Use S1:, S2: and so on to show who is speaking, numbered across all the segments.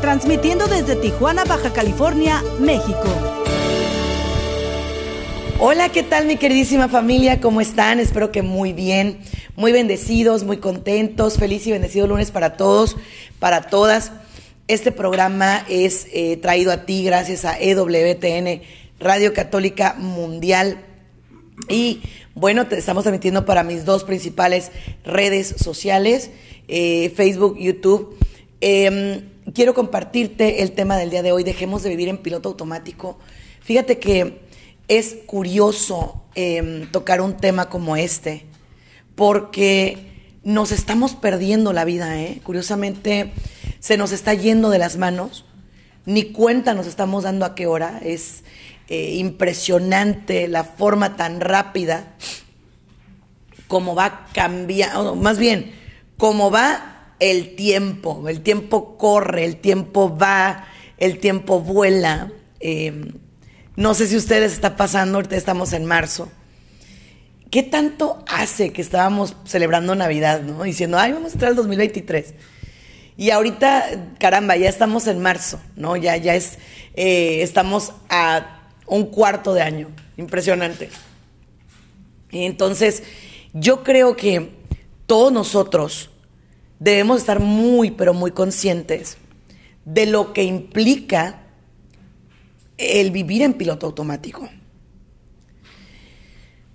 S1: transmitiendo desde Tijuana, Baja California, México.
S2: Hola, ¿qué tal mi queridísima familia? ¿Cómo están? Espero que muy bien, muy bendecidos, muy contentos. Feliz y bendecido lunes para todos, para todas. Este programa es eh, traído a ti gracias a EWTN, Radio Católica Mundial. Y bueno, te estamos transmitiendo para mis dos principales redes sociales, eh, Facebook, YouTube. Em, quiero compartirte el tema del día de hoy. Dejemos de vivir en piloto automático. Fíjate que es curioso em, tocar un tema como este, porque nos estamos perdiendo la vida, ¿eh? Curiosamente, se nos está yendo de las manos, ni cuenta nos estamos dando a qué hora, es eh, impresionante la forma tan rápida como va cambiando, más bien, cómo va el tiempo, el tiempo corre, el tiempo va, el tiempo vuela. Em, no sé si ustedes está pasando, ahorita estamos en marzo. ¿Qué tanto hace que estábamos celebrando Navidad, no? Diciendo, ay, vamos a entrar al 2023. Y ahorita, caramba, ya estamos en marzo, ¿no? Ya, ya es, eh, estamos a un cuarto de año. Impresionante. Entonces, yo creo que todos nosotros debemos estar muy, pero muy conscientes de lo que implica el vivir en piloto automático.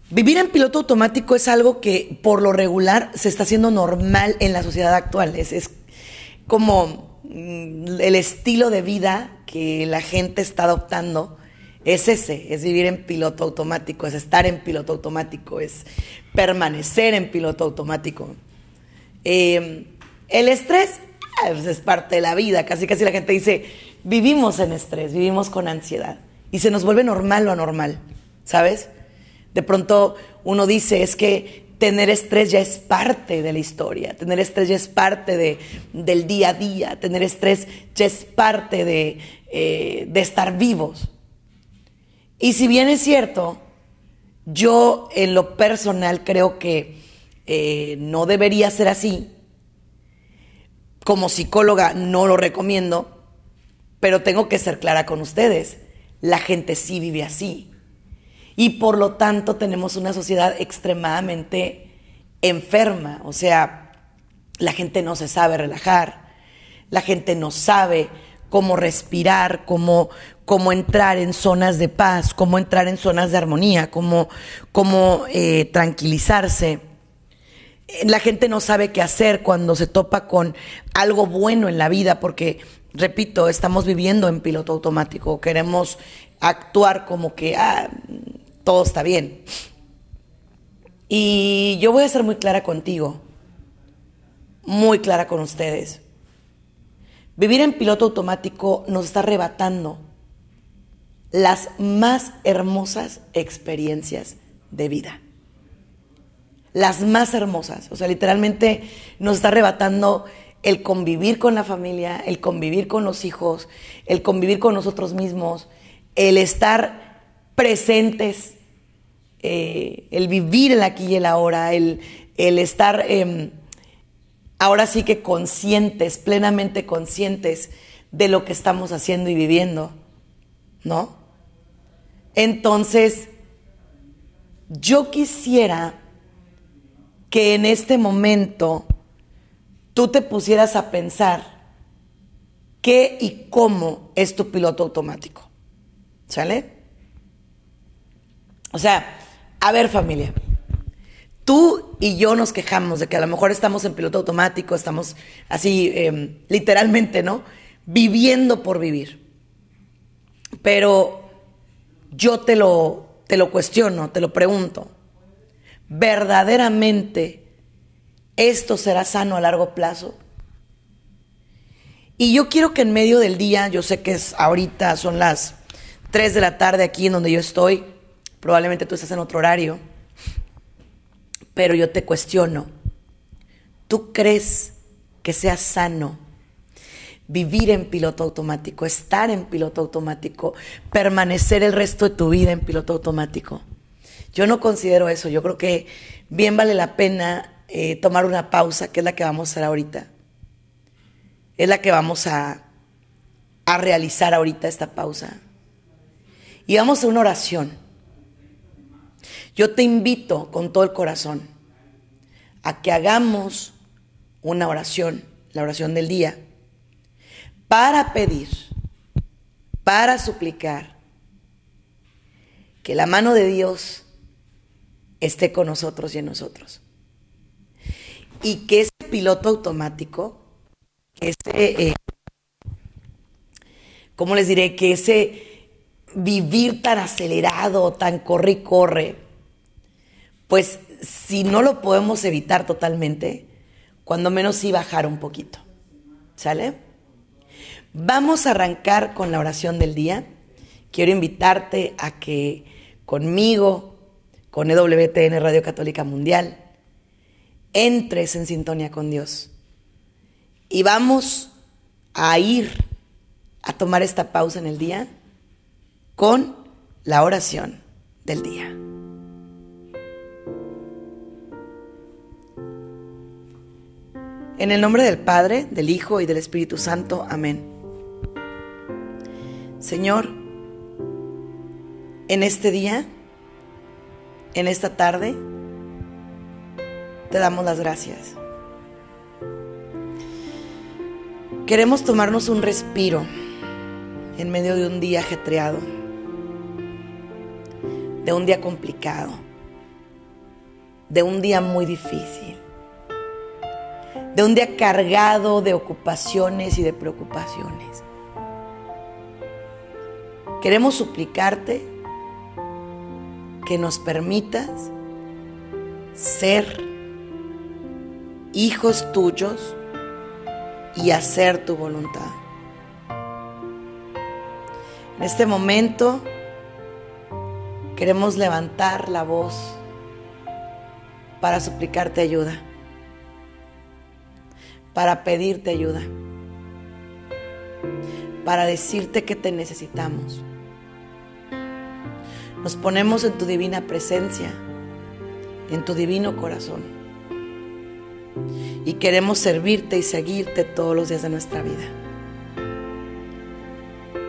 S2: Vivir en piloto automático es algo que por lo regular se está haciendo normal en la sociedad actual. Es, como mm, el estilo de vida que la gente está adoptando. Es ese, es vivir en piloto automático, es estar en piloto automático, es permanecer en piloto automático. Eh, el estrés ah, pues, es parte de la vida, casi casi la gente dice, vivimos en estrés, vivimos con ansiedad y se nos vuelve normal lo anormal, ¿sabes? De pronto uno dice, es que tener estrés ya es parte de la historia, tener estrés ya es parte de, del día a día, tener estrés ya es parte de, eh, de estar vivos. Y si bien es cierto, yo en lo personal creo que eh, no debería ser así, como psicóloga no lo recomiendo, pero tengo que ser clara con ustedes. La gente sí vive así. Y por lo tanto tenemos una sociedad extremadamente enferma. O sea, la gente no se sabe relajar. La gente no sabe cómo respirar, cómo, cómo entrar en zonas de paz, cómo entrar en zonas de armonía, cómo, cómo eh, tranquilizarse. La gente no sabe qué hacer cuando se topa con algo bueno en la vida, porque repito, estamos viviendo en piloto automático, queremos actuar como que ah, todo está bien. Y yo voy a ser muy clara contigo, muy clara con ustedes. Vivir en piloto automático nos está arrebatando las más hermosas experiencias de vida. Las más hermosas. O sea, literalmente nos está arrebatando el convivir con la familia, el convivir con los hijos, el convivir con nosotros mismos, el estar presentes, eh, el vivir el aquí y el ahora, el, estar em, ahora sí que conscientes, plenamente conscientes de lo que estamos haciendo y viviendo, ¿no? Entonces, yo quisiera que en este momento tú te pusieras a pensar qué y cómo es tu piloto automático. ¿Sale? O sea, a ver familia, tú y yo nos quejamos de que a lo mejor estamos en piloto automático, estamos así, em, literalmente, ¿no? Viviendo por vivir. Pero yo te lo, te lo cuestiono, te lo pregunto. ¿Verdaderamente esto será sano a largo plazo? Y yo quiero que en medio del día, yo sé que es ahorita, son las 3 de la tarde aquí en donde yo estoy, probablemente tú estás en otro horario, pero yo te cuestiono, ¿tú crees que sea sano vivir en piloto automático, estar en piloto automático, permanecer el resto de tu vida en piloto automático? Yo no considero eso, yo creo que bien vale la pena eh, tomar una pausa, que es la que vamos a hacer ahorita. Es la que vamos a, a realizar ahorita esta pausa. Y vamos a una oración. Yo te invito con todo el corazón a que hagamos una oración, la oración del día, para pedir, para suplicar que la mano de Dios esté con nosotros y en nosotros. Y que ese piloto automático, ese, eh, ¿cómo les diré? Que ese vivir tan acelerado, tan corre y corre, pues si no lo podemos evitar totalmente, cuando menos sí bajar un poquito. ¿Sale? Vamos a arrancar con la oración del día. Quiero invitarte a que conmigo, con EWTN Radio Católica Mundial, entres en sintonía con Dios. Y vamos a ir a tomar esta pausa en el día con la oración del día. En el nombre del Padre, del Hijo y del Espíritu Santo. Amén. Señor, en este día, en esta tarde, te damos las gracias. Queremos tomarnos un respiro en medio de un día ajetreado, de un día complicado, de un día muy difícil de un día cargado de ocupaciones y de preocupaciones. Queremos suplicarte que nos permitas ser hijos tuyos y hacer tu voluntad. En este momento queremos levantar la voz para suplicarte ayuda para pedirte ayuda, para decirte que te necesitamos. Nos ponemos en tu divina presencia, en tu divino corazón. Y queremos servirte y seguirte todos los días de nuestra vida.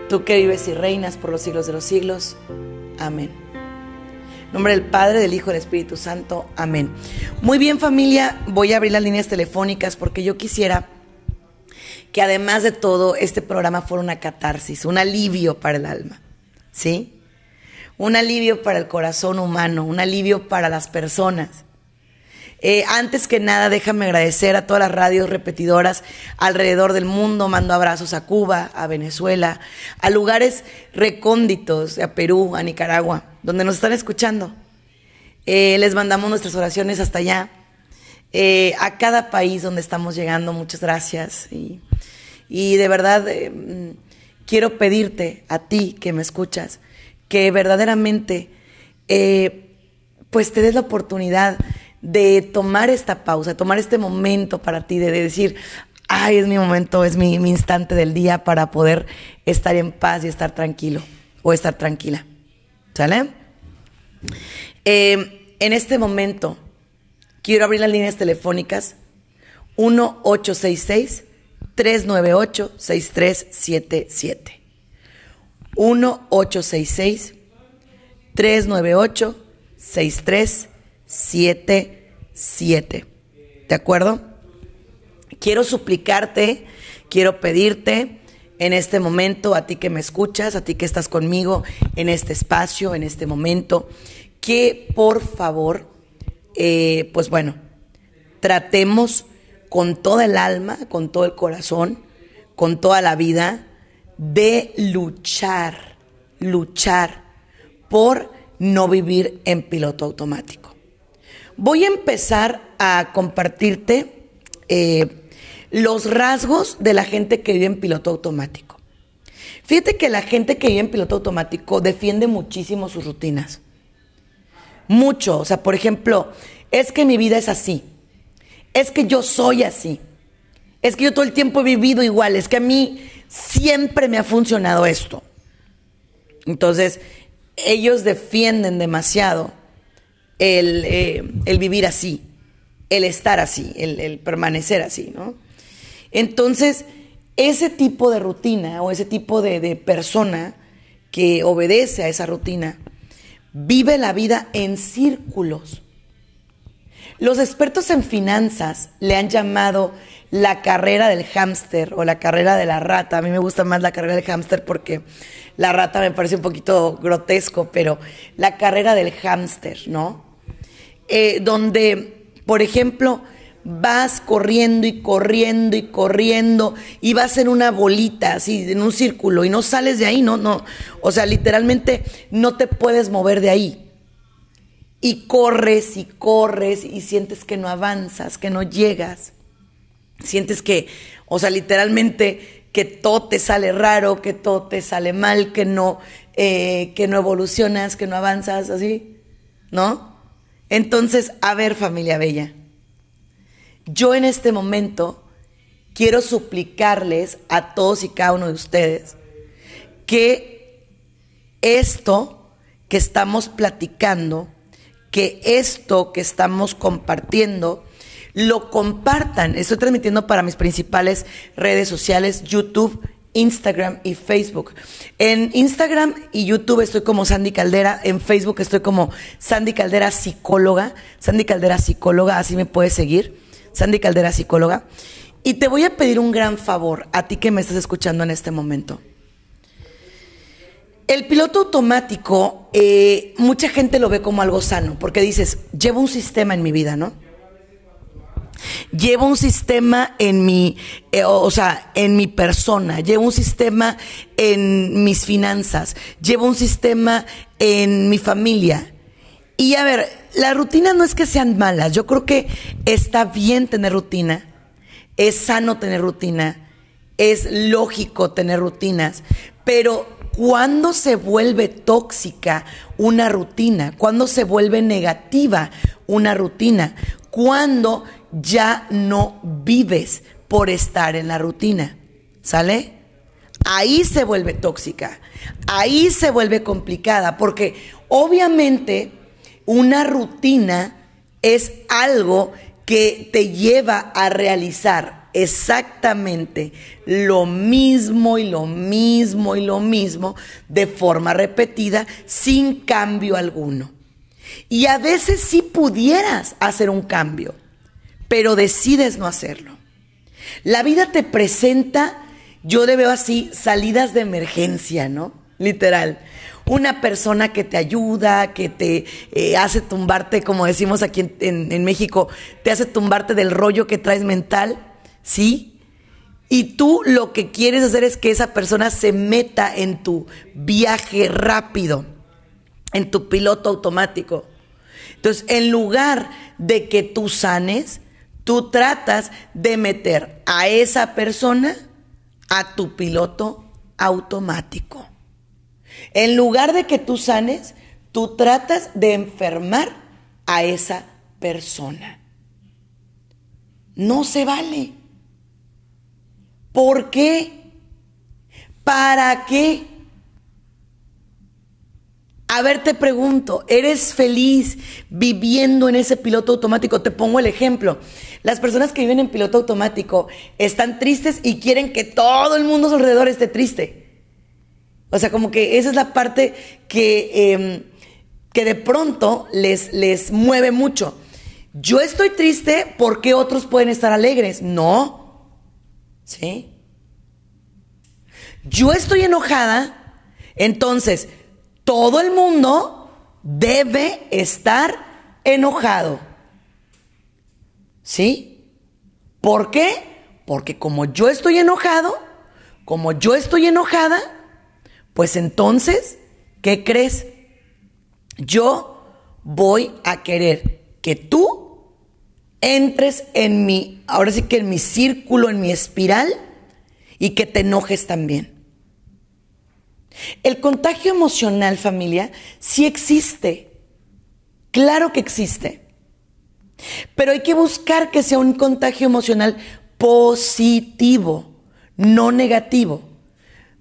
S2: Tú que vives y reinas por los siglos de los siglos. Amén nombre del Padre, del Hijo y del Espíritu Santo. Amén. Muy bien familia, voy a abrir las líneas telefónicas porque yo quisiera que además de todo este programa fuera una catarsis, un alivio para el alma. ¿Sí? Un alivio para el corazón humano, un alivio para las personas. Eh, antes que nada, déjame agradecer a todas las radios repetidoras alrededor del mundo. Mando abrazos a Cuba, a Venezuela, a lugares recónditos, a Perú, a Nicaragua, donde nos están escuchando. Eh, les mandamos nuestras oraciones hasta allá. Eh, a cada país donde estamos llegando, muchas gracias. Y, y de verdad, quiero pedirte a ti que me escuchas, que verdaderamente, pues te des la oportunidad de tomar esta pausa, tomar este momento para ti, de, decir, ay, es mi momento, es mi, instante del día para poder estar en paz y estar tranquilo o estar tranquila. ¿Sale? Eh, en este momento quiero abrir las líneas telefónicas 1866 398 6377. 1866 398 6377 siete, siete. ¿De acuerdo? Quiero suplicarte, quiero pedirte en este momento, a ti que me escuchas, a ti que estás conmigo en este espacio, en este momento, que por favor, eh, pues bueno, tratemos con toda el alma, con todo el corazón, con toda la vida, de luchar, luchar por no vivir en piloto automático. Voy a empezar a compartirte eh, los rasgos de la gente que vive en piloto automático. Fíjate que la gente que vive en piloto automático defiende muchísimo sus rutinas. Mucho. O sea, por ejemplo, es que mi vida es así. Es que yo soy así. Es que yo todo el tiempo he vivido igual. Es que a mí siempre me ha funcionado esto. Entonces, ellos defienden demasiado el, eh, vivir así, el estar así, el, permanecer así, ¿no? Entonces, ese tipo de rutina o ese tipo de, de persona que obedece a esa rutina vive la vida en círculos. Los expertos en finanzas le han llamado la carrera del hámster o la carrera de la rata. A mí me gusta más la carrera del hámster porque la rata me parece un poquito grotesco, pero la carrera del hámster, ¿no? Eh, donde, por ejemplo, vas corriendo y corriendo y corriendo y vas en una bolita, así, en un círculo y no sales de ahí, no, no. O sea, literalmente no te puedes mover de ahí. Y corres y corres y sientes que no avanzas, que no llegas. Sientes que, o sea, literalmente que todo te sale raro, que todo te sale mal, que no, eh, que no evolucionas, que no avanzas, así, ¿no? Entonces, a ver, familia bella, yo en este momento quiero suplicarles a todos y cada uno de ustedes que esto que estamos platicando, que esto que estamos compartiendo, lo compartan. Estoy transmitiendo para mis principales redes sociales, YouTube, Instagram y Facebook. En Instagram y YouTube estoy como Sandy Caldera, en Facebook estoy como Sandy Caldera Psicóloga, Sandy Caldera Psicóloga, así me puedes seguir, Sandy Caldera Psicóloga. Y te voy a pedir un gran favor a ti que me estás escuchando en este momento. El piloto automático, eh, mucha gente lo ve como algo sano, porque dices, llevo un sistema en mi vida, ¿no? Llevo un sistema en mi, eh, o sea, en mi persona, llevo un sistema en mis finanzas, llevo un sistema en mi familia. Y a ver, las rutinas no es que sean malas, yo creo que está bien tener rutina, es sano tener rutina, es lógico tener rutinas, pero cuando se vuelve tóxica una rutina, cuando se vuelve negativa una rutina, cuando ya no vives por estar en la rutina. ¿Sale? Ahí se vuelve tóxica, ahí se vuelve complicada, porque obviamente una rutina es algo que te lleva a realizar exactamente lo mismo y lo mismo y lo mismo de forma repetida sin cambio alguno. Y a veces sí pudieras hacer un cambio, pero decides no hacerlo. La vida te presenta, yo le veo así, salidas de emergencia, ¿no? Literal. Una persona que te ayuda, que te eh, hace tumbarte, como decimos aquí en, en México, te hace tumbarte del rollo que traes mental, ¿sí? Y tú lo que quieres hacer es que esa persona se meta en tu viaje rápido, en tu piloto automático. Entonces, en lugar de que tú sanes, tú tratas de meter a esa persona a tu piloto automático. En lugar de que tú sanes, tú tratas de enfermar a esa persona. No se vale. ¿Por qué? ¿Para qué? A ver, te pregunto, ¿eres feliz viviendo en ese piloto automático? Te pongo el ejemplo. Las personas que viven en piloto automático están tristes y quieren que todo el mundo a su alrededor esté triste. O sea, como que esa es la parte que, em, que de pronto les, les mueve mucho. Yo estoy triste porque otros pueden estar alegres. No. ¿Sí? Yo estoy enojada, entonces todo el mundo debe estar enojado. ¿Sí? ¿Por qué? Porque como yo estoy enojado, como yo estoy enojada, pues entonces, ¿qué crees? Yo voy a querer que tú entres en mi, ahora sí que en mi círculo, en mi espiral, y que te enojes también. El contagio emocional, familia, sí existe. Claro que existe. Pero hay que buscar que sea un contagio emocional positivo, no negativo.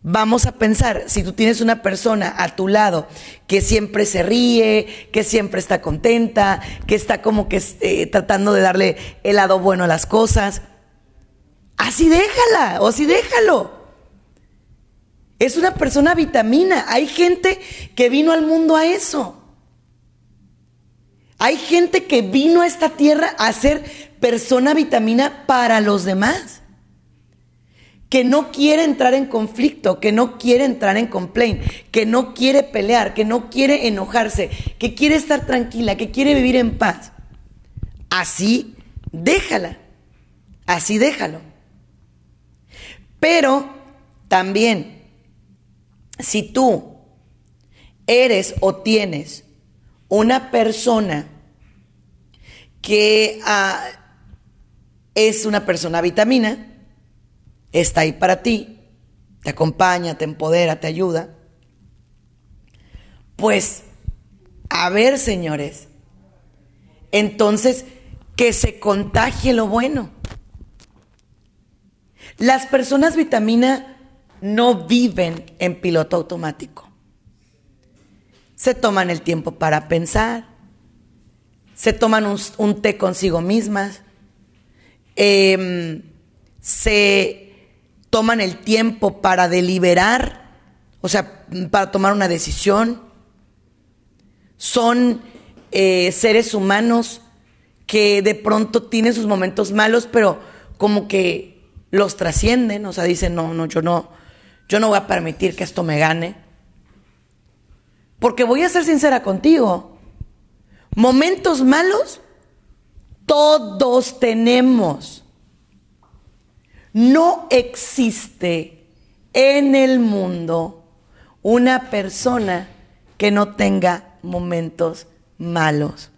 S2: Vamos a pensar, si tú tienes una persona a tu lado que siempre se ríe, que siempre está contenta, que está como que eh, tratando de darle el lado bueno a las cosas, así déjala o así déjalo. Es una persona vitamina. Hay gente que vino al mundo a eso. Hay gente que vino a esta tierra a ser persona vitamina para los demás. Que no quiere entrar en conflicto, que no quiere entrar en complaint, que no quiere pelear, que no quiere enojarse, que quiere estar tranquila, que quiere vivir en paz. Así déjala. Así déjalo. Pero también si tú eres o tienes una persona que ah, es una persona vitamina, está ahí para ti, te acompaña, te empodera, te ayuda, pues, a ver, señores, entonces que se contagie lo bueno. Las personas vitamina no viven en piloto automático. Se toman el tiempo para pensar, se toman un, té consigo mismas, em, se toman el tiempo para deliberar, o sea, para tomar una decisión. Son eh, seres humanos que de pronto tienen sus momentos malos, pero como que los trascienden, o sea, dicen, no, no, yo no, yo no voy a permitir que esto me gane. Porque voy a ser sincera contigo. Momentos malos, todos tenemos. No existe en el mundo una persona que no tenga momentos malos.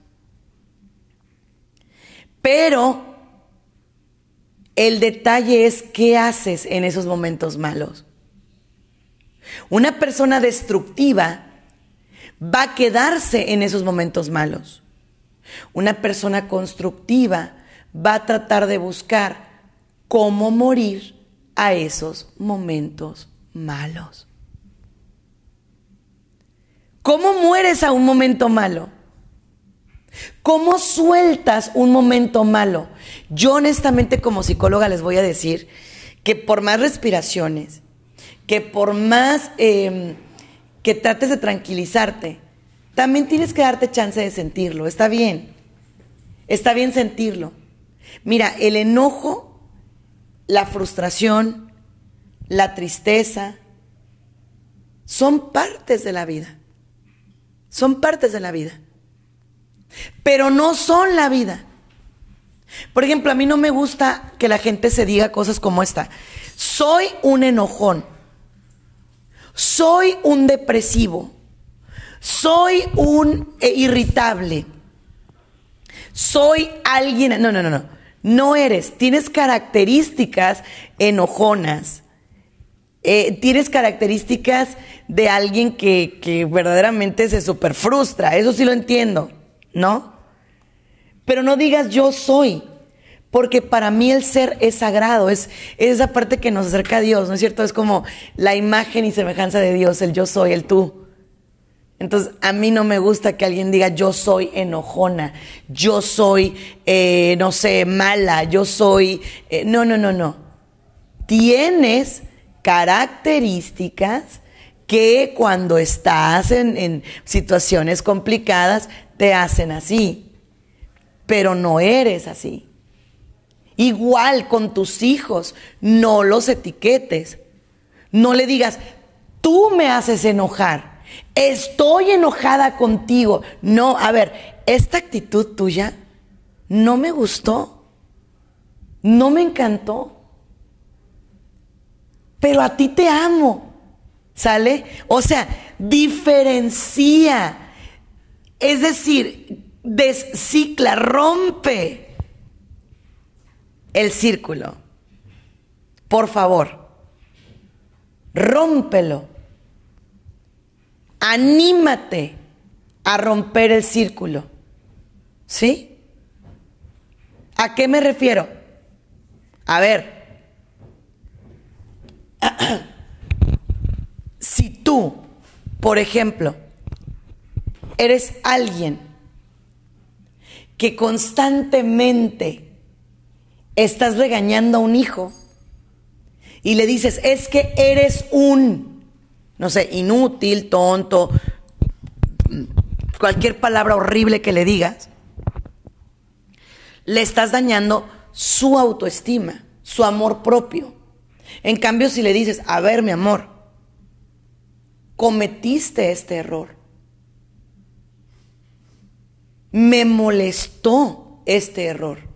S2: Pero el detalle es qué haces en esos momentos malos. Una persona destructiva va a quedarse en esos momentos malos. Una persona constructiva va a tratar de buscar cómo morir a esos momentos malos. ¿Cómo mueres a un momento malo? ¿Cómo sueltas un momento malo? Yo honestamente como psicóloga les voy a decir que por más respiraciones, que por más em, que trates de tranquilizarte, también tienes que darte chance de sentirlo. Está bien. Está bien sentirlo. Mira, el enojo, la frustración, la tristeza, son partes de la vida. Son partes de la vida. Pero no son la vida. Por ejemplo, a mí no me gusta que la gente se diga cosas como esta. Soy un enojón soy un depresivo, soy un eh, irritable, soy alguien, no, no, no, no, no eres, tienes características enojonas, eh, tienes características de alguien que, que verdaderamente se super frustra, eso sí lo entiendo, ¿no? Pero no digas yo soy, porque para mí el ser es sagrado, es, esa parte que nos acerca a Dios, ¿no es cierto? Es como la imagen y semejanza de Dios, el yo soy, el tú. Entonces, a mí no me gusta que alguien diga yo soy enojona, yo soy, eh, no sé, mala, yo soy... Eh, no, no, no, no. Tienes características que cuando estás en, en situaciones complicadas te hacen así, pero no eres así. Igual con tus hijos, no los etiquetes. No le digas, tú me haces enojar, estoy enojada contigo. No, a ver, esta actitud tuya no me gustó, no me encantó, pero a ti te amo, ¿sale? O sea, diferencia, es decir, descicla, rompe el círculo. Por favor, rómpelo. Anímate a romper el círculo. ¿Sí? ¿A qué me refiero? A ver, si tú, por ejemplo, eres alguien que constantemente estás regañando a un hijo y le dices, es que eres un, no sé, inútil, tonto, cualquier palabra horrible que le digas, le estás dañando su autoestima, su amor propio. En cambio, si le dices, a ver, mi amor, cometiste este error. Me molestó este error.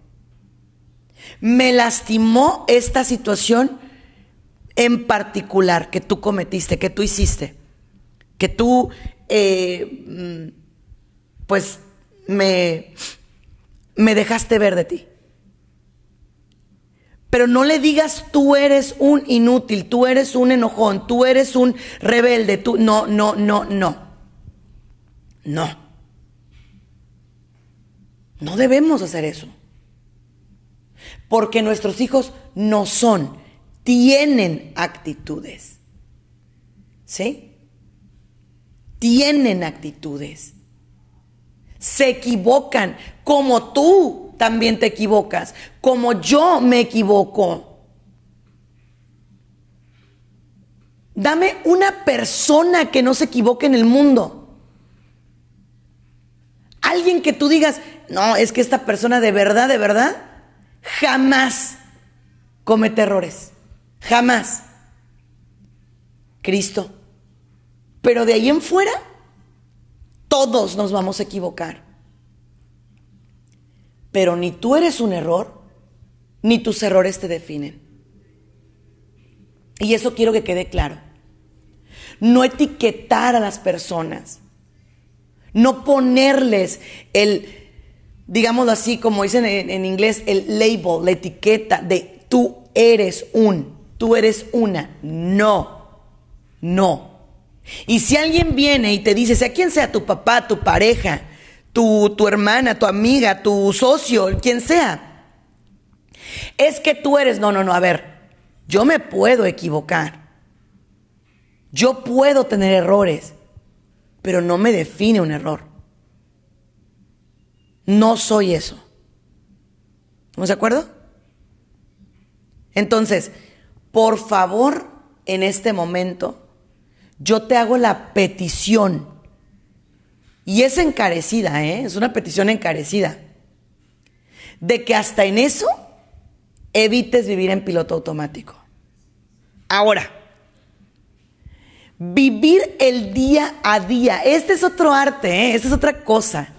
S2: Me lastimó esta situación en particular que tú cometiste, que tú hiciste, que tú, eh, mm, pues, me, me dejaste ver de ti. Pero no le digas tú eres un inútil, tú eres un enojón, tú eres un rebelde, tú no, no, no, no. No. No debemos hacer eso. Porque nuestros hijos no son, tienen actitudes. ¿Sí? Tienen actitudes. Se equivocan como tú también te equivocas, como yo me equivoco. Dame una persona que no se equivoque en el mundo. Alguien que tú digas, no, es que esta persona de verdad, de verdad, jamás comete errores. Jamás. Cristo. Pero de ahí en fuera, todos nos vamos a equivocar. Pero ni tú eres un error, ni tus errores te definen. Y eso quiero que quede claro. No etiquetar a las personas. No ponerles el, digámoslo así, como dicen en, inglés, el label, la etiqueta de tú eres un, tú eres una. No, no. Y si alguien viene y te dice, sea quien sea tu papá, tu pareja, tu, tu hermana, tu amiga, tu socio, quien sea. Es que tú eres, no, no, no, a ver, yo me puedo equivocar. Yo puedo tener errores, pero no me define un error. No soy eso. ¿Estamos de acuerdo? Entonces, por favor, en este momento, yo te hago la petición y es encarecida, ¿eh? es una petición encarecida. De que hasta en eso evites vivir en piloto automático. Ahora, vivir el día a día. Este es otro arte, ¿eh? esta es otra cosa.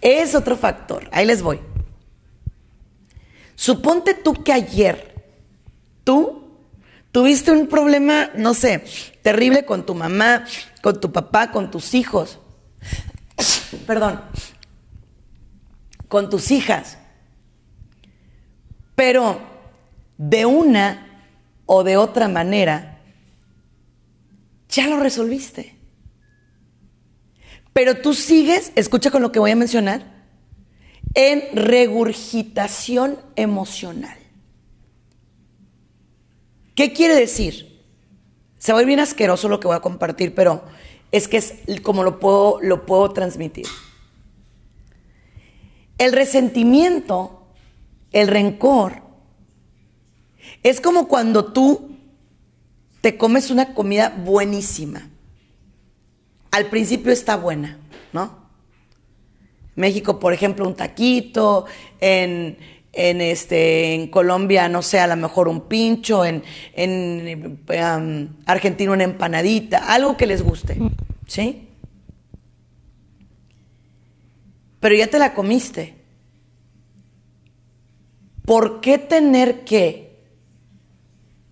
S2: Es otro factor. Ahí les voy. Suponte tú que ayer tú tuviste un problema, no sé, terrible con tu mamá, con tu papá, con tus hijos perdón, con tus hijas. Pero de una o de otra manera, ya lo resolviste. Pero tú sigues, escucha con lo que voy a mencionar, en regurgitación emocional. ¿Qué quiere decir? Se va a ir bien asqueroso lo que voy a compartir, pero es que es como lo puedo, lo puedo transmitir. El resentimiento, el rencor, es como cuando tú te comes una comida buenísima. Al principio está buena, ¿no? México, por ejemplo, un taquito, en, en, este, en Colombia, no sé, a lo mejor un pincho, en, en um, Argentina una empanadita, algo que les guste, ¿sí? Pero ya te la comiste. ¿Por qué tener que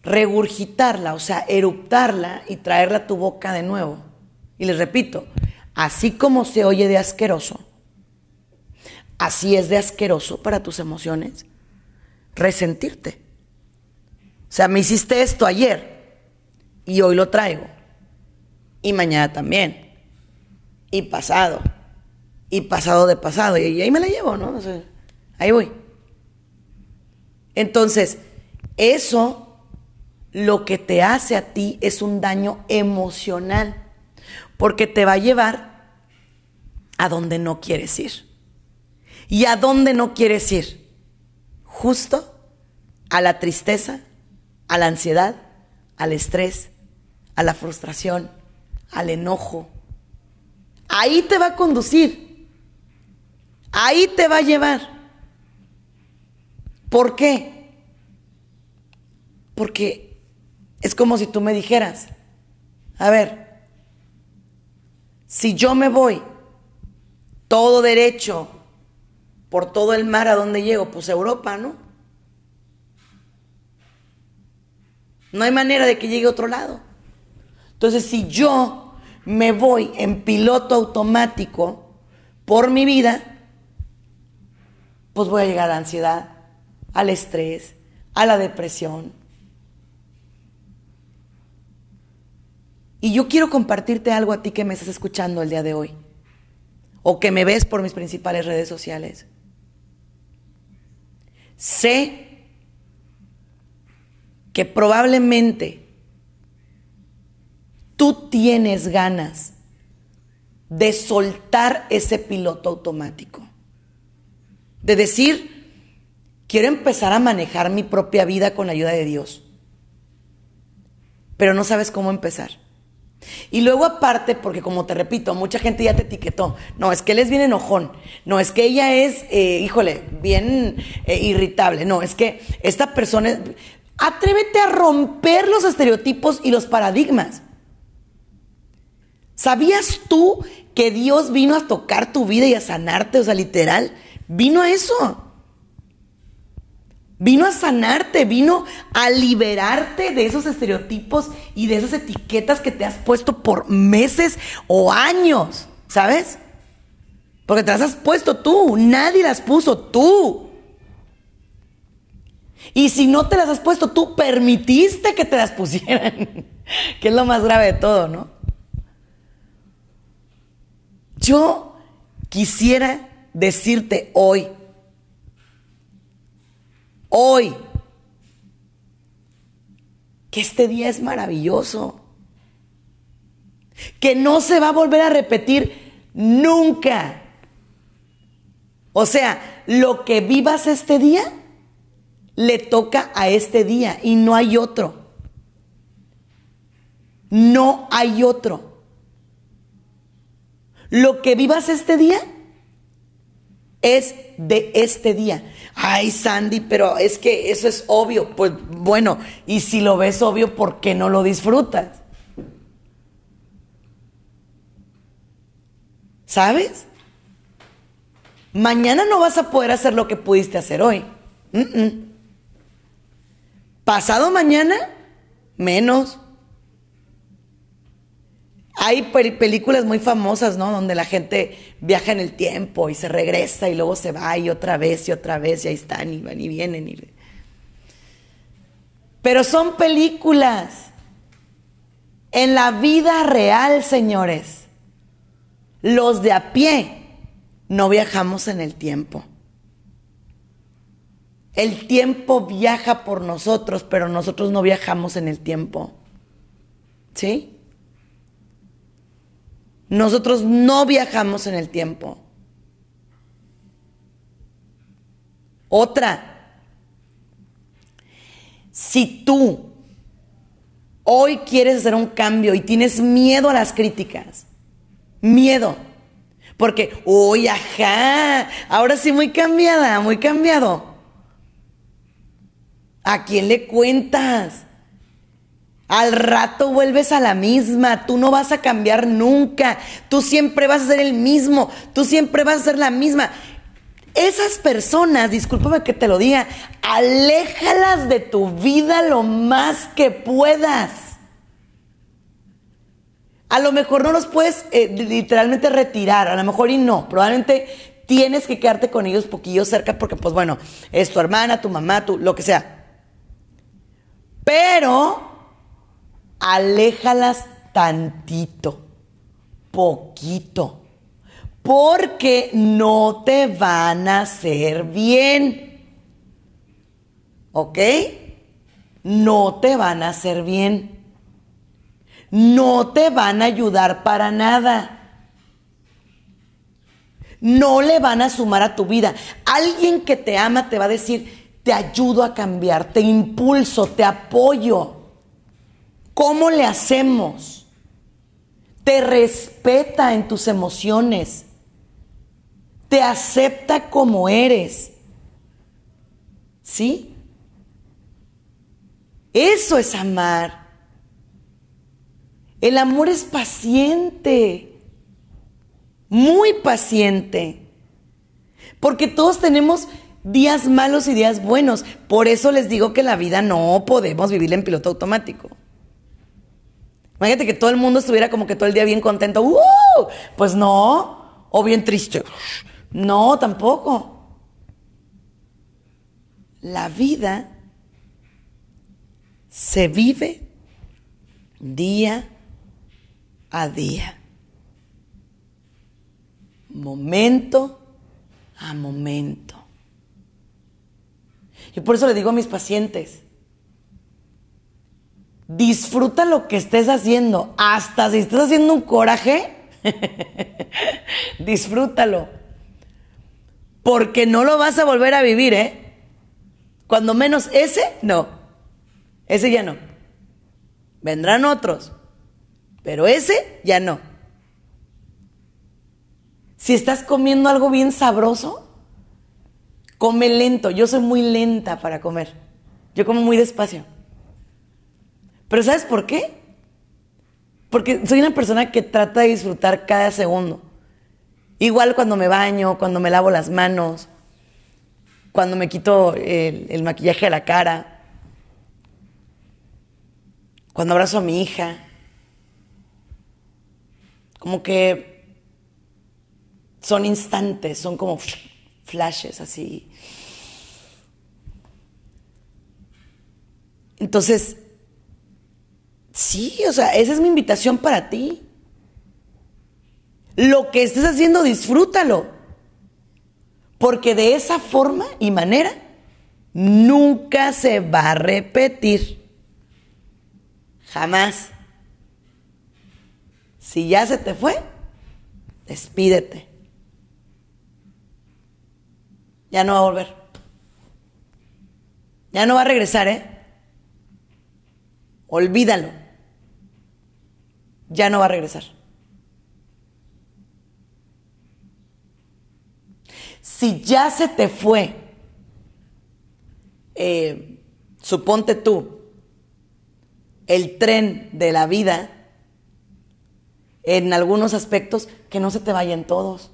S2: regurgitarla, o sea, eruptarla y traerla a tu boca de nuevo? Y les repito, así como se oye de asqueroso, así es de asqueroso para tus emociones resentirte. O sea, me hiciste esto ayer y hoy lo traigo. Y mañana también. Y pasado. Y pasado de pasado. Y ahí me la llevo, ¿no? ahí voy. Entonces, eso lo que te hace a ti es un daño emocional. Porque te va a llevar a donde no quieres ir. ¿Y a dónde no quieres ir? Justo a la tristeza, a la ansiedad, al estrés, a la frustración, al enojo. Ahí te va a conducir. Ahí te va a llevar. ¿Por qué? Porque es como si tú me dijeras, a ver, si yo me voy todo derecho por todo el mar a donde llego, pues Europa, ¿no? No hay manera de que llegue a otro lado. Entonces, si yo me voy en piloto automático por mi vida, pues voy a llegar a ansiedad, al estrés, a la depresión. Y yo quiero compartirte algo a ti que me estás escuchando el día de hoy, o que me ves por mis principales redes sociales. Sé que probablemente tú tienes ganas de soltar ese piloto automático, de decir, quiero empezar a manejar mi propia vida con la ayuda de Dios, pero no sabes cómo empezar. Y luego aparte, porque como te repito, mucha gente ya te etiquetó, no, es que él es bien enojón, no, es que ella es, eh, híjole, bien eh, irritable, no, es que esta persona, Atrévete a romper los estereotipos y los paradigmas. ¿Sabías tú que Dios vino a tocar tu vida y a sanarte? O sea, literal, vino a eso. Vino a sanarte, vino a liberarte de esos estereotipos y de esas etiquetas que te has puesto por meses o años, ¿sabes? Porque te las has puesto tú, nadie las puso tú. Y si no te las has puesto, tú permitiste que te las pusieran, que es lo más grave de todo, ¿no? Yo quisiera decirte hoy, hoy, que este día es maravilloso, que no se va a volver a repetir nunca. O sea, lo que vivas este día, le toca a este día y no hay otro. No hay otro. Lo que vivas este día es de este día. Ay, Sandy, pero es que eso es obvio. Pues bueno, y si lo ves obvio, ¿por qué no lo disfrutas? ¿Sabes? Mañana no vas a poder hacer lo que pudiste hacer hoy. Pasado mañana, menos. Hay películas muy famosas, ¿no? Donde la gente viaja en el tiempo y se regresa y luego se va y otra vez y otra vez y ahí están y van y vienen. Y... Pero son películas. En la vida real, señores, los de a pie no viajamos en el tiempo. El tiempo viaja por nosotros, pero nosotros no viajamos en el tiempo. ¿Sí? Nosotros no viajamos en el tiempo. Otra, si tú hoy quieres hacer un cambio y tienes miedo a las críticas, miedo, porque, uy, ajá, ahora sí muy cambiada, muy cambiado. ¿A quién le cuentas? Al rato vuelves a la misma, tú no vas a cambiar nunca, tú siempre vas a ser el mismo, tú siempre vas a ser la misma. Esas personas, discúlpame que te lo diga, aléjalas de tu vida lo más que puedas. A lo mejor no los puedes eh, literalmente retirar, a lo mejor y no, probablemente tienes que quedarte con ellos poquillo cerca porque, pues bueno, es tu hermana, tu mamá, tu, lo que sea. Pero aléjalas tantito, poquito, porque no te van a hacer bien. ¿Ok? No te van a hacer bien. No te van a ayudar para nada no le van a sumar a tu vida. Alguien que te ama te va a decir, te ayudo a cambiar, te impulso, te apoyo. ¿Cómo le hacemos? Te respeta en tus emociones. Te acepta como eres. ¿Sí? Eso es amar. El amor es paciente muy paciente. Porque todos tenemos días malos y días buenos. Por eso les digo que la vida no podemos vivirla en piloto automático. Imagínate que todo el mundo estuviera como que todo el día bien contento. ¡Uh! Pues no. O bien triste. No, tampoco. La vida se vive día a día momento a momento. Yo por eso le digo a mis pacientes, disfruta lo que estés haciendo, hasta si estás haciendo un coraje, disfrútalo, porque no lo vas a volver a vivir, ¿eh? Cuando menos ese, no, ese ya no. Vendrán otros, pero ese ya no. Si estás comiendo algo bien sabroso, come lento. Yo soy muy lenta para comer. Yo como muy despacio. Pero ¿sabes por qué? Porque soy una persona que trata de disfrutar cada segundo. Igual cuando me baño, cuando me lavo las manos, cuando me quito el, maquillaje de la cara, cuando abrazo a mi hija. Como que son instantes, son como flashes así. Entonces, sí, o sea, esa es mi invitación para ti. Lo que estés haciendo, disfrútalo. Porque de esa forma y manera nunca se va a repetir. Jamás. Si ya se te fue, despídete. ya no va a volver. Ya no va a regresar, ¿eh? Olvídalo. Ya no va a regresar. Si ya se te fue, eh, suponte tú, el tren de la vida, en algunos aspectos, que no se te vayan todos.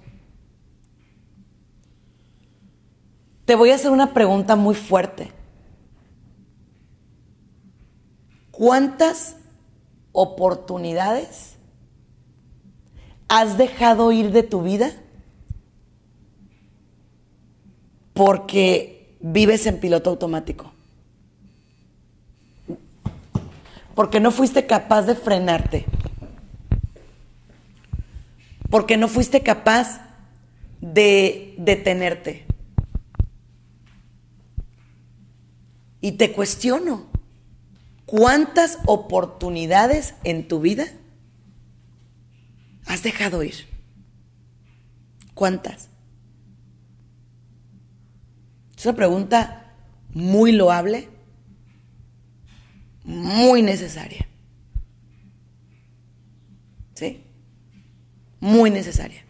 S2: Te voy a hacer una pregunta muy fuerte. ¿Cuántas oportunidades has dejado ir de tu vida porque vives en piloto automático? Porque no fuiste capaz de frenarte. Porque no fuiste capaz de detenerte. Y te cuestiono, ¿cuántas oportunidades en tu vida has dejado ir? ¿Cuántas? Es una pregunta muy loable, muy necesaria. ¿Sí? Muy necesaria.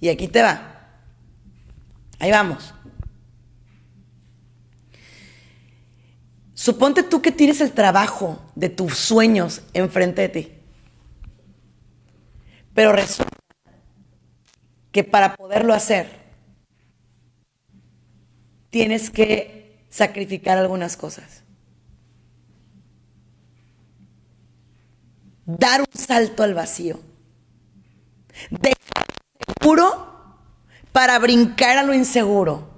S2: Y aquí te va. Ahí vamos. Suponte tú que tienes el trabajo de tus sueños enfrente de ti. Pero resulta que para poderlo hacer tienes que sacrificar algunas cosas. Dar un salto al vacío. Dejar seguro para brincar a lo inseguro.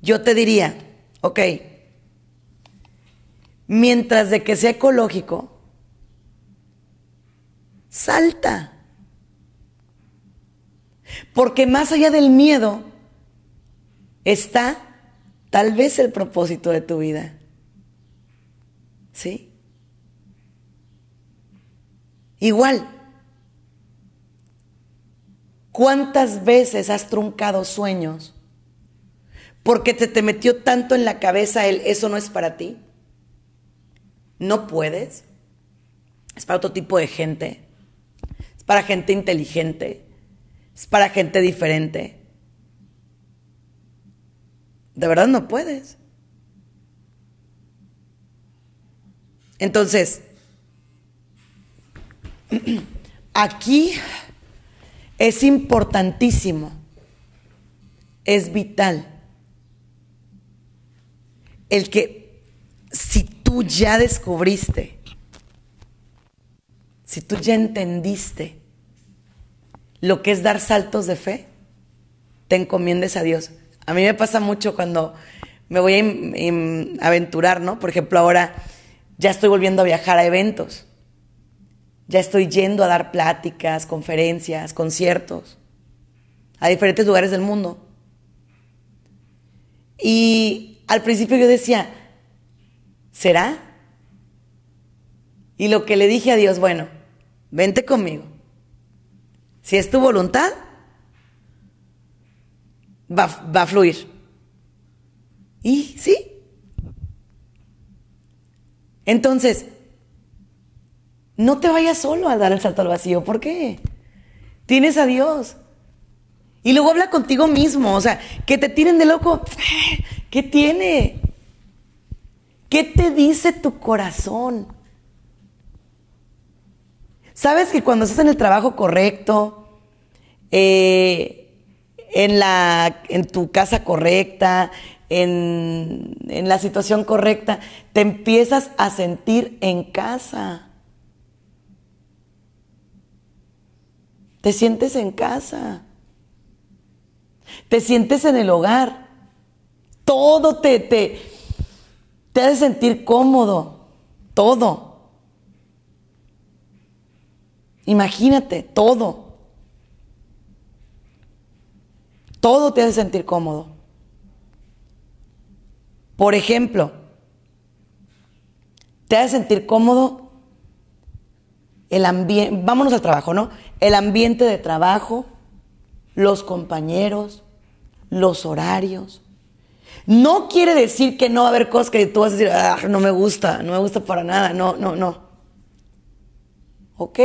S2: Yo te diría, ok, mientras de que sea ecológico, salta. Porque más allá del miedo está tal vez el propósito de tu vida. ¿Sí? Igual, ¿cuántas veces has truncado sueños porque te, metió tanto en la cabeza el eso no es para ti? No puedes. Es para otro tipo de gente. Es para gente inteligente. Es para gente diferente. De verdad no puedes. Entonces, aquí es importantísimo, es vital el que si tú ya descubriste, si tú ya entendiste lo que es dar saltos de fe, te encomiendes a Dios. A mí me pasa mucho cuando me voy a aventurar, ¿no? Por ejemplo, ahora ya estoy volviendo a viajar a eventos. Ya estoy yendo a dar pláticas, conferencias, conciertos a diferentes lugares del mundo. Y al principio yo decía, ¿será? Y lo que le dije a Dios, bueno, vente conmigo. Si es tu voluntad, va, va a fluir. Y sí. Entonces, no te vayas solo a dar el salto al vacío. ¿Por qué? Tienes a Dios. Y luego habla contigo mismo. O sea, que te tiren de loco. ¿Qué tiene? ¿Qué te dice tu corazón? Sabes que cuando estás en el trabajo correcto, eh, en, la, en tu casa correcta, en, en la situación correcta, te empiezas a sentir en casa. Te sientes en casa. Te sientes en el hogar. Todo te, te, te hace sentir cómodo. Todo. Imagínate, todo. Todo te hace sentir cómodo. Por ejemplo, te hace sentir cómodo el ambiente, vámonos al trabajo, ¿no? El ambiente de trabajo, los compañeros, los horarios. No quiere decir que no va a haber cosas que tú vas a decir, ah, no me gusta, no me gusta para nada, no, no, no. Ok.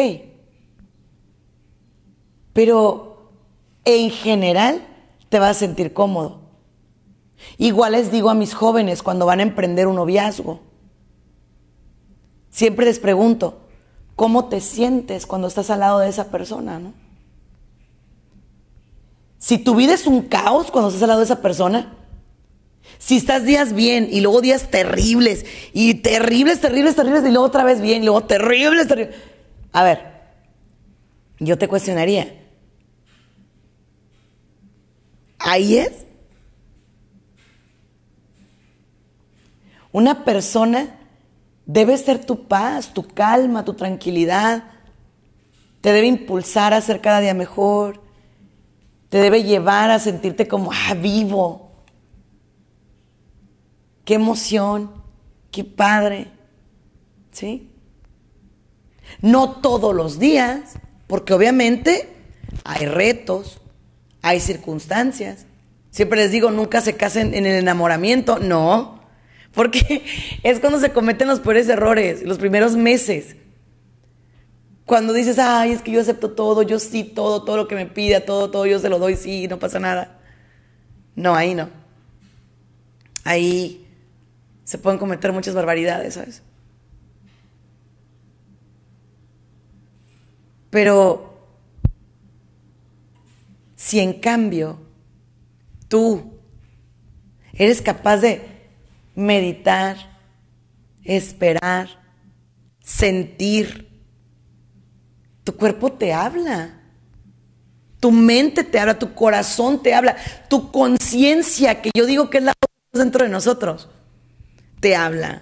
S2: Pero en general te vas a sentir cómodo. Igual les digo a mis jóvenes cuando van a emprender un noviazgo. Siempre les pregunto, ¿cómo te sientes cuando estás al lado de esa persona? ¿no? Si tu vida es un caos cuando estás al lado de esa persona, si estás días bien y luego días terribles y terribles, terribles, terribles y luego otra vez bien y luego terribles, terribles. A ver, yo te cuestionaría. Ahí es. Una persona debe ser tu paz, tu calma, tu tranquilidad. Te debe impulsar a ser cada día mejor. Te debe llevar a sentirte como ah, vivo. Qué emoción, qué padre. ¿Sí? No todos los días, porque obviamente hay retos, hay circunstancias. Siempre les digo, nunca se casen en el enamoramiento. No, porque es cuando se cometen los peores errores, los primeros meses. Cuando dices, ay, es que yo acepto todo, yo sí, todo, todo lo que me pida, todo, todo, yo se lo doy, sí, no pasa nada. No, ahí no. Ahí se pueden cometer muchas barbaridades, ¿sabes? Pero si en cambio tú eres capaz de meditar, esperar, sentir. Tu cuerpo te habla. tu mente te habla, tu corazón te habla, tu conciencia, que yo digo que es la dentro de nosotros, te habla.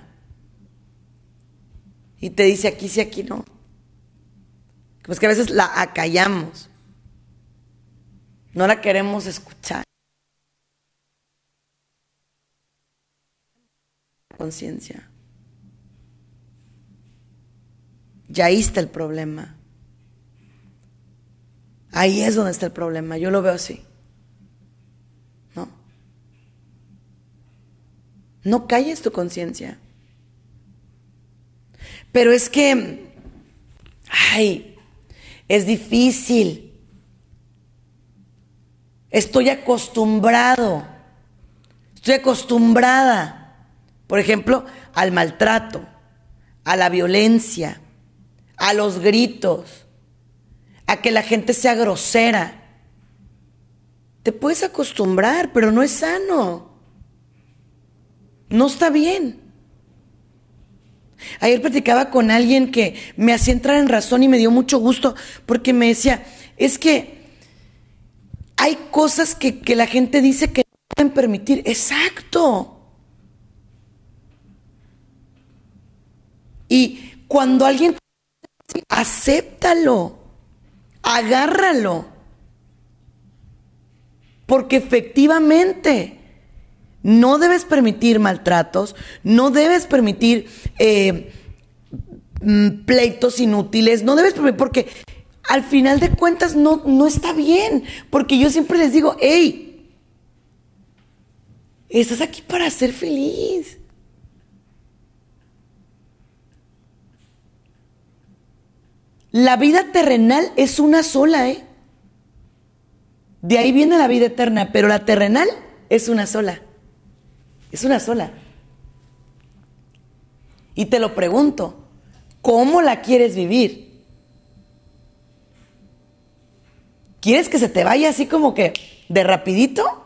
S2: Y te dice aquí sí, aquí no. Pues que a veces la acallamos. No la queremos escuchar. Conciencia. Ya ahí está el problema. Ahí es donde está el problema. Yo lo veo así. No calles tu conciencia. Pero es que, ay, es difícil. Estoy acostumbrado. Estoy acostumbrada, por ejemplo, al maltrato, a la violencia, a los gritos, a que la gente sea grosera. Te puedes acostumbrar, pero no es sano. No está bien. Ayer platicaba con alguien que me hacía entrar en razón y me dio mucho gusto porque me decía, es que hay cosas que, que la gente dice que no pueden permitir. Exacto. Y cuando alguien acéptalo, agárralo, porque efectivamente no debes permitir maltratos, no debes permitir eh, mm, pleitos inútiles, no debes permitir, porque al final de cuentas no, no está bien, porque yo siempre les digo, hey, estás aquí para ser feliz. La vida terrenal es una sola, ¿eh? De ahí viene la vida eterna, pero la terrenal es una sola. Es una sola. Y te lo pregunto, ¿cómo la quieres vivir? ¿Quieres que se te vaya así como que de rapidito?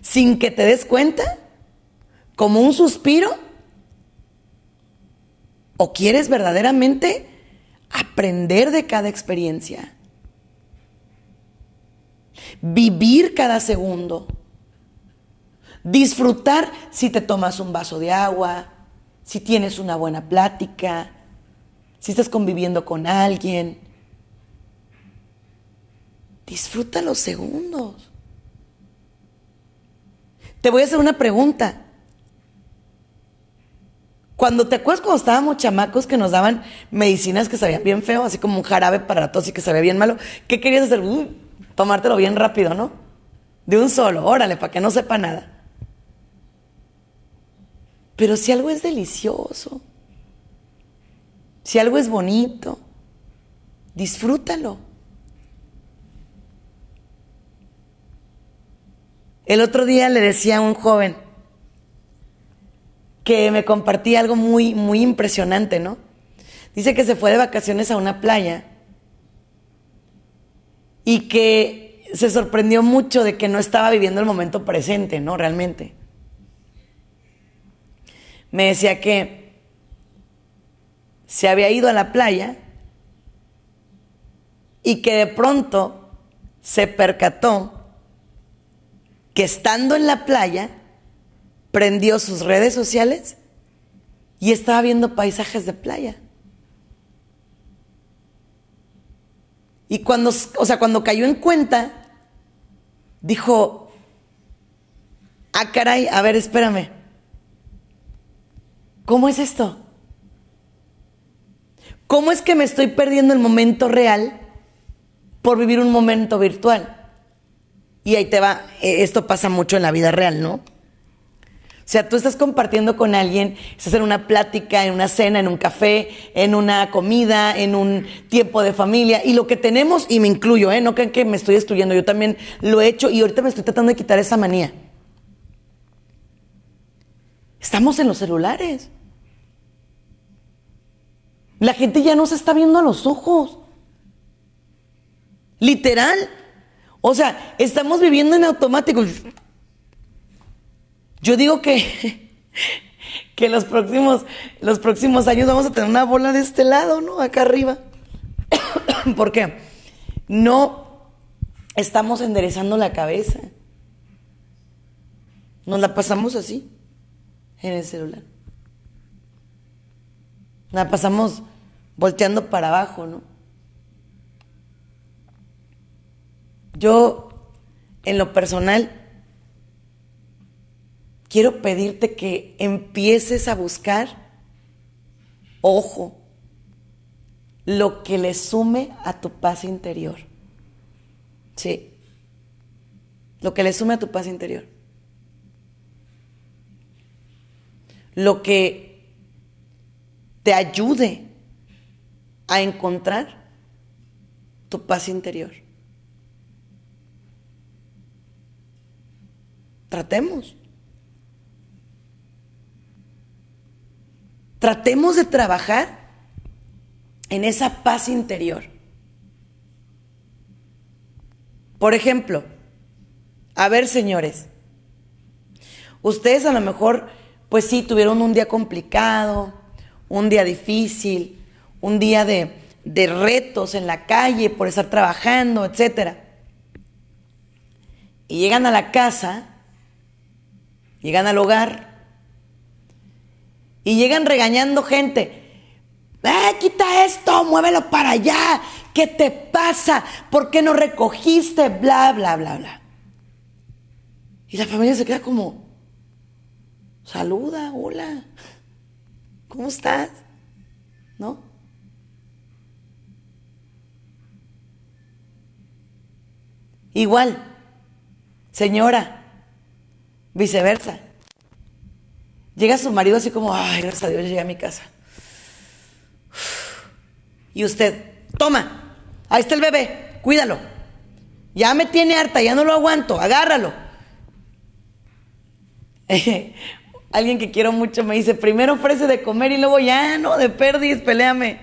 S2: ¿Sin que te des cuenta? ¿Como un suspiro? ¿O quieres verdaderamente aprender de cada experiencia, vivir cada segundo, disfrutar si te tomas un vaso de agua, si tienes una buena plática, si estás conviviendo con alguien. Disfruta los segundos. Te voy a hacer una pregunta. Cuando te acuerdas cuando estábamos chamacos que nos daban medicinas que sabían bien feo, así como un jarabe para la tos y que sabía bien malo, ¿qué querías hacer? Tomártelo bien rápido, ¿no? De un solo, órale, para que no sepa nada. Pero si algo es delicioso, si algo es bonito, disfrútalo. El otro día le decía a un joven, que me compartía algo muy, muy impresionante, ¿no? Dice que se fue de vacaciones a una playa y que se sorprendió mucho de que no estaba viviendo el momento presente, ¿no? Realmente. Me decía que se había ido a la playa y que de pronto se percató que estando en la playa prendió sus redes sociales y estaba viendo paisajes de playa. Y cuando, o sea, cuando cayó en cuenta, dijo, ah, caray, a ver, espérame. ¿Cómo es esto? ¿Cómo es que me estoy perdiendo el momento real por vivir un momento virtual? Y ahí te va, eh, esto pasa mucho en la vida real, ¿no? O sea, tú estás compartiendo con alguien, estás en una plática, en una cena, en un café, en una comida, en un tiempo de familia, y lo que tenemos, y me incluyo, ¿eh? no crean que me estoy excluyendo, yo también lo he hecho y ahorita me estoy tratando de quitar esa manía. Estamos en los celulares. La gente ya no se está viendo a los ojos. Literal. O sea, estamos viviendo en automático. Yo digo que, que los próximos, los próximos años vamos a tener una bola de este lado, ¿no? Acá arriba. ¿Por qué? No estamos enderezando la cabeza. Nos la pasamos así, en el celular. La pasamos volteando para abajo, ¿no? Yo, en lo personal, quiero pedirte que empieces a buscar, ojo, lo que le sume a tu paz interior. Sí, lo que le sume a tu paz interior. Lo que te ayude a encontrar tu paz interior. Tratemos. Tratemos de trabajar en esa paz interior. Por ejemplo, a ver señores, ustedes a lo mejor, pues sí, tuvieron un día complicado, un día difícil, un día de, de retos en la calle por estar trabajando, etc. Y llegan a la casa Llegan al hogar y llegan regañando gente. ¡Eh, quita esto! ¡Muévelo para allá! ¿Qué te pasa? ¿Por qué no recogiste? Bla, bla, bla, bla. Y la familia se queda como, saluda, hola, ¿cómo estás? ¿No? Igual, señora, Viceversa. Llega su marido así como, ay, gracias a Dios, llegué a mi casa. Y usted, toma, ahí está el bebé, cuídalo. Ya me tiene harta, ya no lo aguanto, agárralo. alguien que quiero mucho me dice, primero ofrece de comer y luego ya, no, de perdiz, peleame.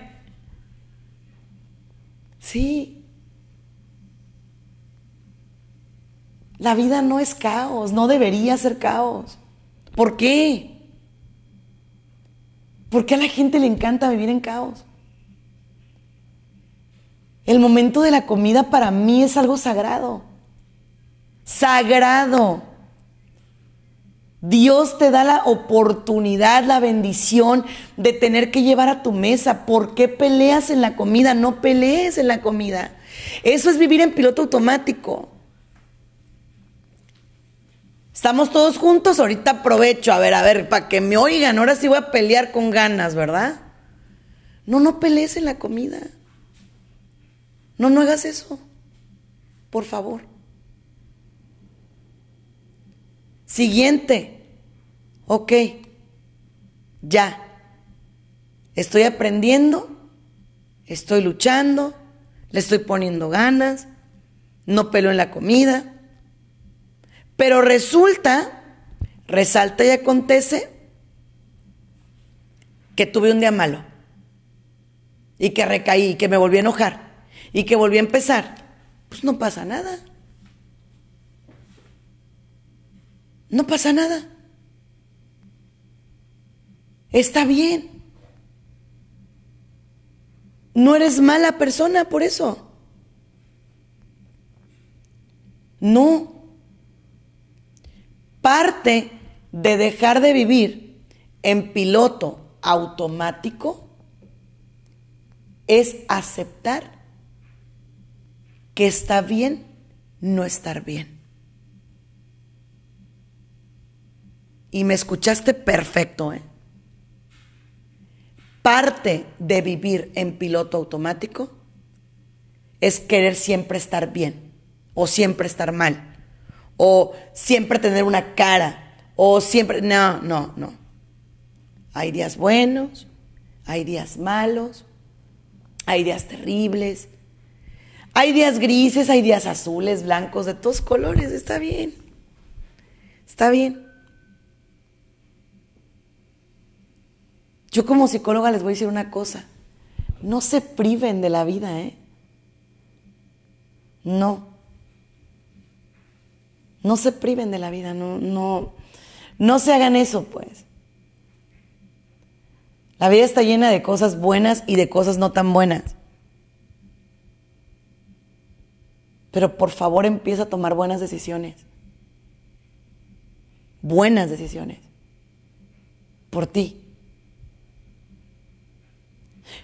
S2: Sí, La vida no es caos, no debería ser caos. ¿Por qué? ¿Por qué a la gente le encanta vivir en caos? El momento de la comida para mí es algo sagrado. Sagrado. Dios te da la oportunidad, la bendición de tener que llevar a tu mesa. ¿Por qué peleas en la comida? No pelees en la comida. Eso es vivir en piloto automático. Estamos todos juntos, ahorita aprovecho, a ver, a ver, para que me oigan, ahora sí voy a pelear con ganas, ¿verdad? No, no pelees en la comida. No, no hagas eso. Por favor. Siguiente. Ok. Ya. Estoy aprendiendo. Estoy luchando. Le estoy poniendo ganas. No peleo en la comida. Pero resulta, resalta y acontece que tuve un día malo y que recaí y que me volví a enojar y que volví a empezar. Pues no pasa nada. No pasa nada. Está bien. No eres mala persona por eso. No parte de dejar de vivir en piloto automático es aceptar que está bien no estar bien. Y me escuchaste perfecto, ¿eh? Parte de vivir en piloto automático es querer siempre estar bien o siempre estar mal o siempre tener una cara, o siempre, no, no, no. Hay días buenos, hay días malos, hay días terribles, hay días grises, hay días azules, blancos, de todos colores, está bien, está bien. Yo como psicóloga les voy a decir una cosa, no se priven de la vida, ¿eh? No. No se priven de la vida, no, no, no se hagan eso, pues. La vida está llena de cosas buenas y de cosas no tan buenas. Pero por favor empieza a tomar buenas decisiones. Buenas decisiones. Por ti.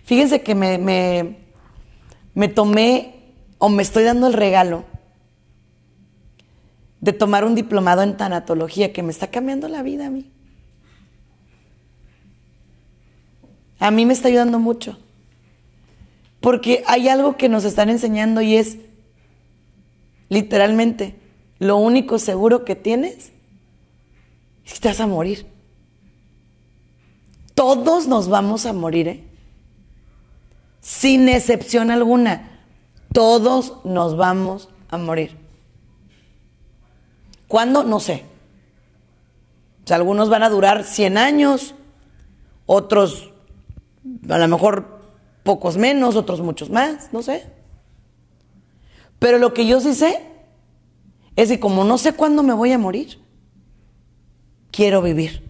S2: Fíjense que me, me, me tomé o me estoy dando el regalo de tomar un diplomado en tanatología que me está cambiando la vida a mí. A mí me está ayudando mucho. Porque hay algo que nos están enseñando y es literalmente lo único seguro que tienes es que te vas a morir. Todos nos vamos a morir, ¿eh? Sin excepción alguna. Todos nos vamos a morir. ¿Cuándo? No sé. O sea, algunos van a durar 100 años, otros a lo mejor pocos menos, otros muchos más, no sé. Pero lo que yo sí sé es que como no sé cuándo me voy a morir, quiero vivir.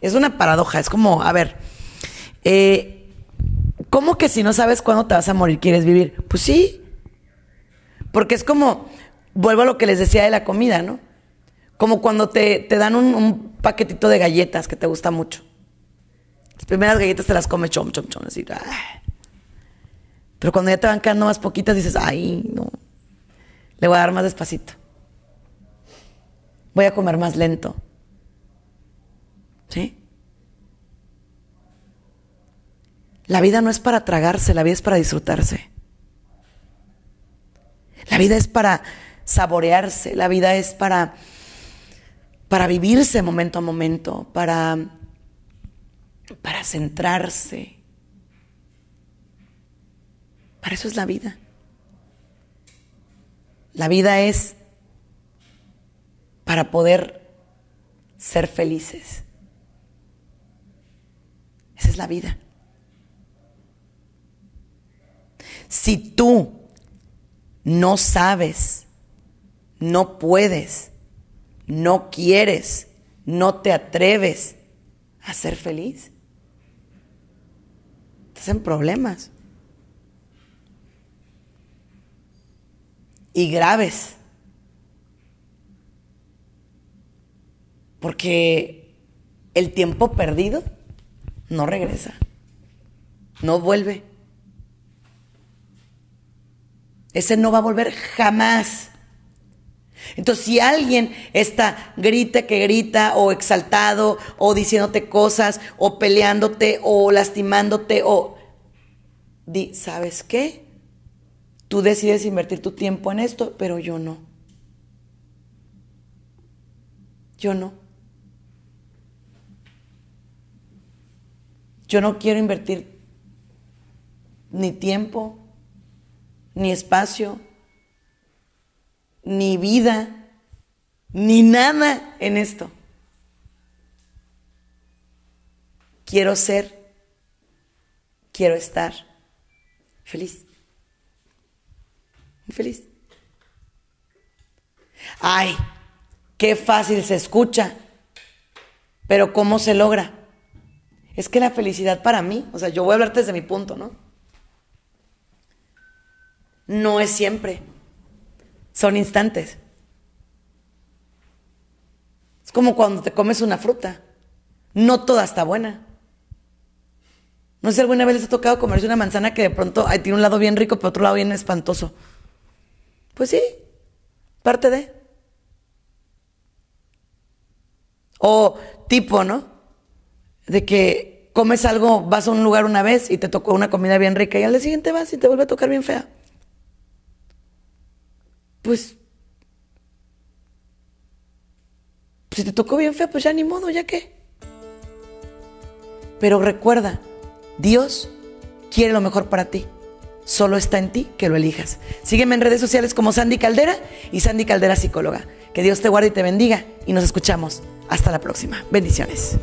S2: Es una paradoja, es como, a ver, eh, ¿cómo que si no sabes cuándo te vas a morir quieres vivir? Pues sí, porque es como, vuelvo a lo que les decía de la comida, ¿no? Como cuando te, dan un, paquetito de galletas que te gusta mucho. Las primeras galletas te las comes chom, chom, chom, así. Pero cuando ya te van quedando más poquitas, dices, ay, no. Le voy a dar más despacito. Voy a comer más lento. ¿Sí? La vida no es para tragarse, la vida es para disfrutarse. La vida es para saborearse, la vida es para, para vivirse momento a momento, para, para centrarse. Para eso es la vida. La vida es para poder ser felices. Esa es la vida. Si tú no sabes no puedes, no quieres, no te atreves a ser feliz. Estás en problemas. Y graves. Porque el tiempo perdido no regresa. No vuelve. Ese no va a volver jamás. Entonces, si alguien está grita que grita o exaltado o diciéndote cosas o peleándote o lastimándote o di, ¿sabes qué? Tú decides invertir tu tiempo en esto, pero yo no. Yo no. Yo no quiero invertir ni tiempo, ni espacio, ni vida, ni nada en esto. Quiero ser, quiero estar feliz. Feliz. Ay, qué fácil se escucha, pero ¿cómo se logra? Es que la felicidad para mí, o sea, yo voy a hablarte desde mi punto, ¿no? No es siempre. Son instantes. Es como cuando te comes una fruta. No toda está buena. No sé si alguna vez les ha tocado comerse una manzana que de pronto tiene un lado bien rico, pero otro lado bien espantoso. Pues sí, parte de. O tipo, ¿no? De que comes algo, vas a un lugar una vez y te tocó una comida bien rica y al día siguiente vas y te vuelve a tocar bien fea. Pues, si te tocó bien fea, pues ya ni modo, ya qué. Pero recuerda, Dios quiere lo mejor para ti. Solo está en ti que lo elijas. Sígueme en redes sociales como Sandy Caldera y Sandy Caldera Psicóloga. Que Dios te guarde y te bendiga y nos escuchamos. Hasta la próxima. Bendiciones.